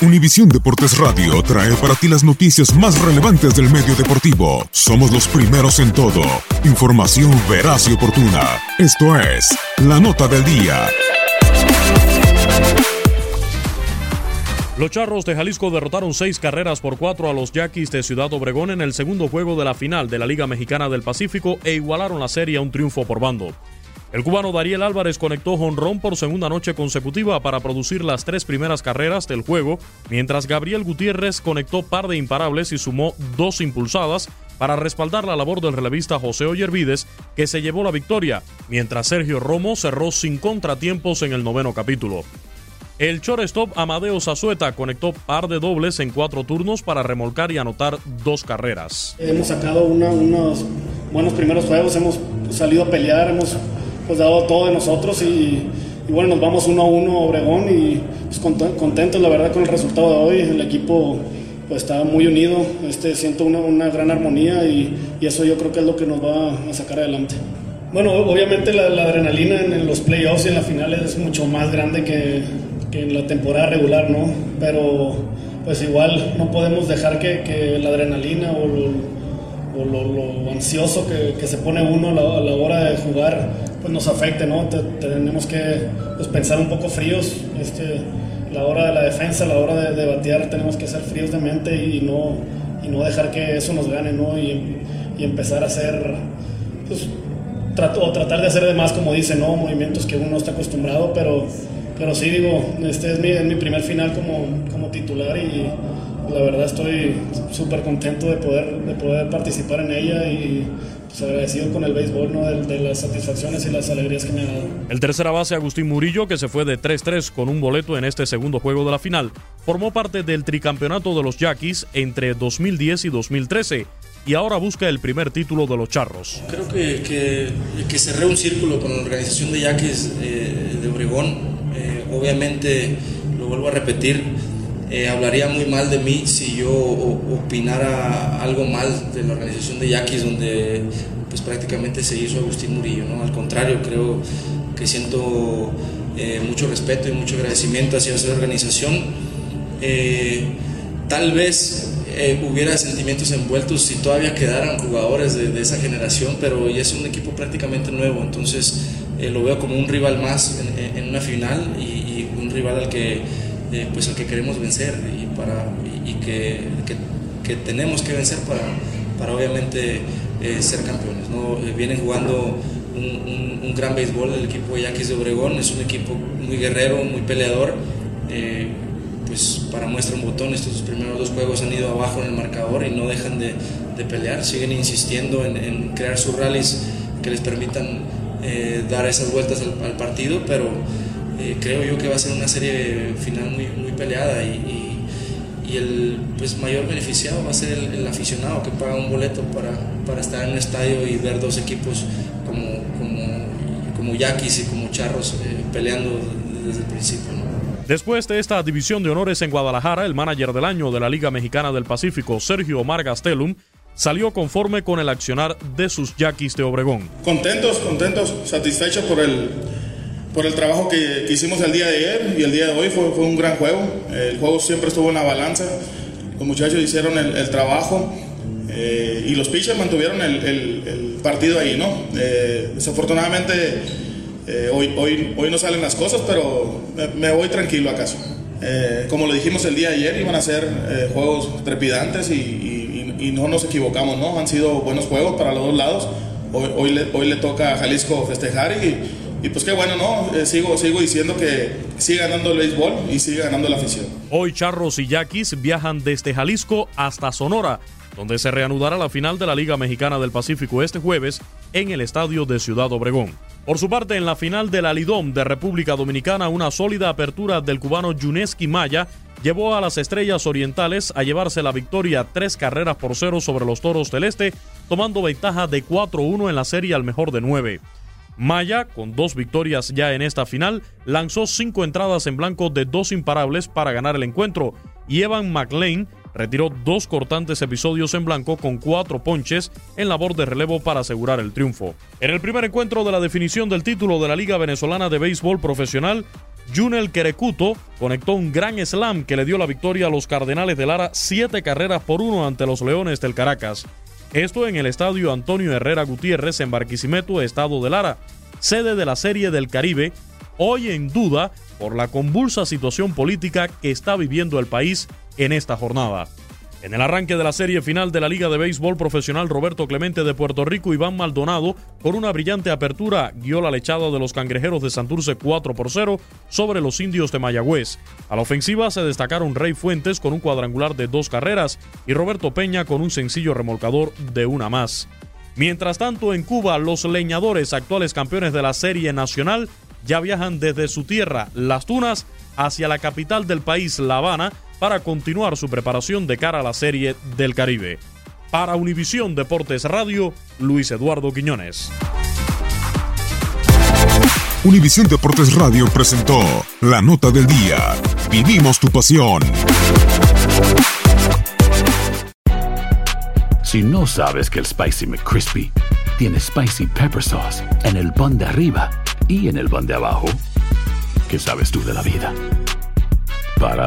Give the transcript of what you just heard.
Univisión Deportes Radio trae para ti las noticias más relevantes del medio deportivo. Somos los primeros en todo. Información veraz y oportuna. Esto es La Nota del Día. Los Charros de Jalisco derrotaron seis carreras por cuatro a los Yaquis de Ciudad Obregón en el segundo juego de la final de la Liga Mexicana del Pacífico e igualaron la serie a un triunfo por bando. El cubano Dariel Álvarez conectó jonrón por segunda noche consecutiva para producir las tres primeras carreras del juego, mientras Gabriel Gutiérrez conectó par de imparables y sumó dos impulsadas para respaldar la labor del relevista José Oyervides, que se llevó la victoria, mientras Sergio Romo cerró sin contratiempos en el noveno capítulo. El shortstop Amadeo Zazueta conectó par de dobles en cuatro turnos para remolcar y anotar dos carreras. Hemos sacado unos buenos primeros juegos, hemos salido a pelear, hemos pues dado todo de nosotros y, bueno, nos vamos uno a uno a Obregón y pues, contentos la verdad con el resultado de hoy. El equipo pues está muy unido, este, siento una, una gran armonía y, y, eso yo creo que es lo que nos va a sacar adelante. Bueno, obviamente la, adrenalina en, los playoffs y en la final es mucho más grande que, que, en la temporada regular, ¿no? Pero pues igual no podemos dejar que, que la adrenalina o lo, lo, ansioso que, que, se pone uno a la, a la hora de jugar pues nos afecte, ¿no? tenemos que pues, pensar un poco fríos, este, la hora de la defensa, la hora de, de, batear, tenemos que ser fríos de mente y no, y no dejar que eso nos gane, ¿no? Y, y empezar a hacer, pues, trato, o tratar de hacer de más, como dice, ¿no? Movimientos que uno no está acostumbrado, pero, pero sí, digo, este es mi, es mi primer final como, como titular y la verdad estoy súper contento de poder, de poder participar en ella y pues, agradecido con el béisbol, ¿no? De, las satisfacciones y las alegrías que me ha dado. El tercera base Agustín Murillo, que se fue de 3-3 con un boleto en este segundo juego de la final, formó parte del tricampeonato de los Yaquis entre 2010 y 2013 y ahora busca el primer título de los Charros. Creo que, que, cerré un círculo con la organización de Yaquis eh, de Obregón. Eh, obviamente, lo vuelvo a repetir, eh, hablaría muy mal de mí si yo opinara algo mal de la organización de Yaquis, donde pues prácticamente se hizo Agustín Murillo. ¿no? Al contrario, creo que siento eh, mucho respeto y mucho agradecimiento hacia esa organización. Eh, tal vez hubiera sentimientos envueltos si todavía quedaran jugadores de, esa generación, pero ya es un equipo prácticamente nuevo, entonces lo veo como un rival más en, una final y un rival al que eh, pues al que queremos vencer y, para, y, que, que, tenemos que vencer para, para obviamente eh, ser campeones. ¿no? Eh, vienen jugando un, un, gran béisbol el equipo de Yaquis de Obregón, es un equipo muy guerrero, muy peleador. pues para muestra un botón, estos primeros dos juegos han ido abajo en el marcador y no dejan de, de pelear, siguen insistiendo en, en, crear sus rallies que les permitan dar esas vueltas al, al partido, pero eh, creo yo que va a ser una serie final muy, peleada y, el pues, mayor beneficiado va a ser el, aficionado que paga un boleto para, para, estar en un estadio y ver dos equipos como, como, como yaquis y como charros eh, peleando desde el principio. Después de esta división de honores en Guadalajara, el manager del año de la Liga Mexicana del Pacífico, Sergio Omar Gastelum, salió conforme con el accionar de sus yaquis de Obregón. Contentos, contentos, satisfechos por el, por el trabajo que, hicimos el día de ayer y el día de hoy fue, fue un gran juego. El juego siempre estuvo en la balanza. Los muchachos hicieron el, trabajo eh, y los pitchers mantuvieron el, partido ahí, ¿no? Eh, desafortunadamente eh, hoy, hoy, hoy no salen las cosas, pero me, voy tranquilo acaso. como lo dijimos el día de ayer, iban a ser juegos trepidantes y y no nos equivocamos, ¿no? Han sido buenos juegos para los dos lados. Hoy, hoy, le, hoy le toca a Jalisco festejar y, y pues qué bueno, ¿no? Eh, sigo, sigo diciendo que sigue ganando el béisbol y sigue ganando la afición. Hoy Charros y Yaquis viajan desde Jalisco hasta Sonora, donde se reanudará la final de la Liga Mexicana del Pacífico este jueves en el estadio de Ciudad Obregón. Por su parte, en la final de la Lidom de República Dominicana, una sólida apertura del cubano Yuneski Maya llevó a las Estrellas Orientales a llevarse la victoria tres carreras por cero sobre los Toros del Este, tomando ventaja de 4-1 en la serie al mejor de nueve. Maya, con dos victorias ya en esta final, lanzó cinco entradas en blanco de dos imparables para ganar el encuentro, y Evan McLean retiró dos cortantes episodios en blanco con cuatro ponches en labor de relevo para asegurar el triunfo. En el primer encuentro de la definición del título de la Liga Venezolana de Béisbol Profesional, Junel Querecuto conectó un gran slam que le dio la victoria a los Cardenales de Lara siete carreras por uno ante los Leones del Caracas. Esto en el estadio Antonio Herrera Gutiérrez en Barquisimeto, estado de Lara, sede de la Serie del Caribe, hoy en duda por la convulsa situación política que está viviendo el país en esta jornada. En el arranque de la serie final de la Liga de Béisbol Profesional, Roberto Clemente de Puerto Rico, Iván Maldonado, con una brillante apertura, guió la lechada de los cangrejeros de Santurce 4 por 0 sobre los indios de Mayagüez. A la ofensiva se destacaron Rey Fuentes con un cuadrangular de dos carreras y Roberto Peña con un sencillo remolcador de una más. Mientras tanto, en Cuba, los leñadores, actuales campeones de la Serie Nacional, ya viajan desde su tierra, Las Tunas, hacia la capital del país, La Habana, para continuar su preparación de cara a la Serie del Caribe. Para Univisión Deportes Radio, Luis Eduardo Quiñones. Univisión Deportes Radio presentó la nota del día. Vivimos tu pasión. Si no sabes que el Spicy McCrispy tiene Spicy Pepper Sauce en el pan de arriba y en el pan de abajo, ¿qué sabes tú de la vida? Para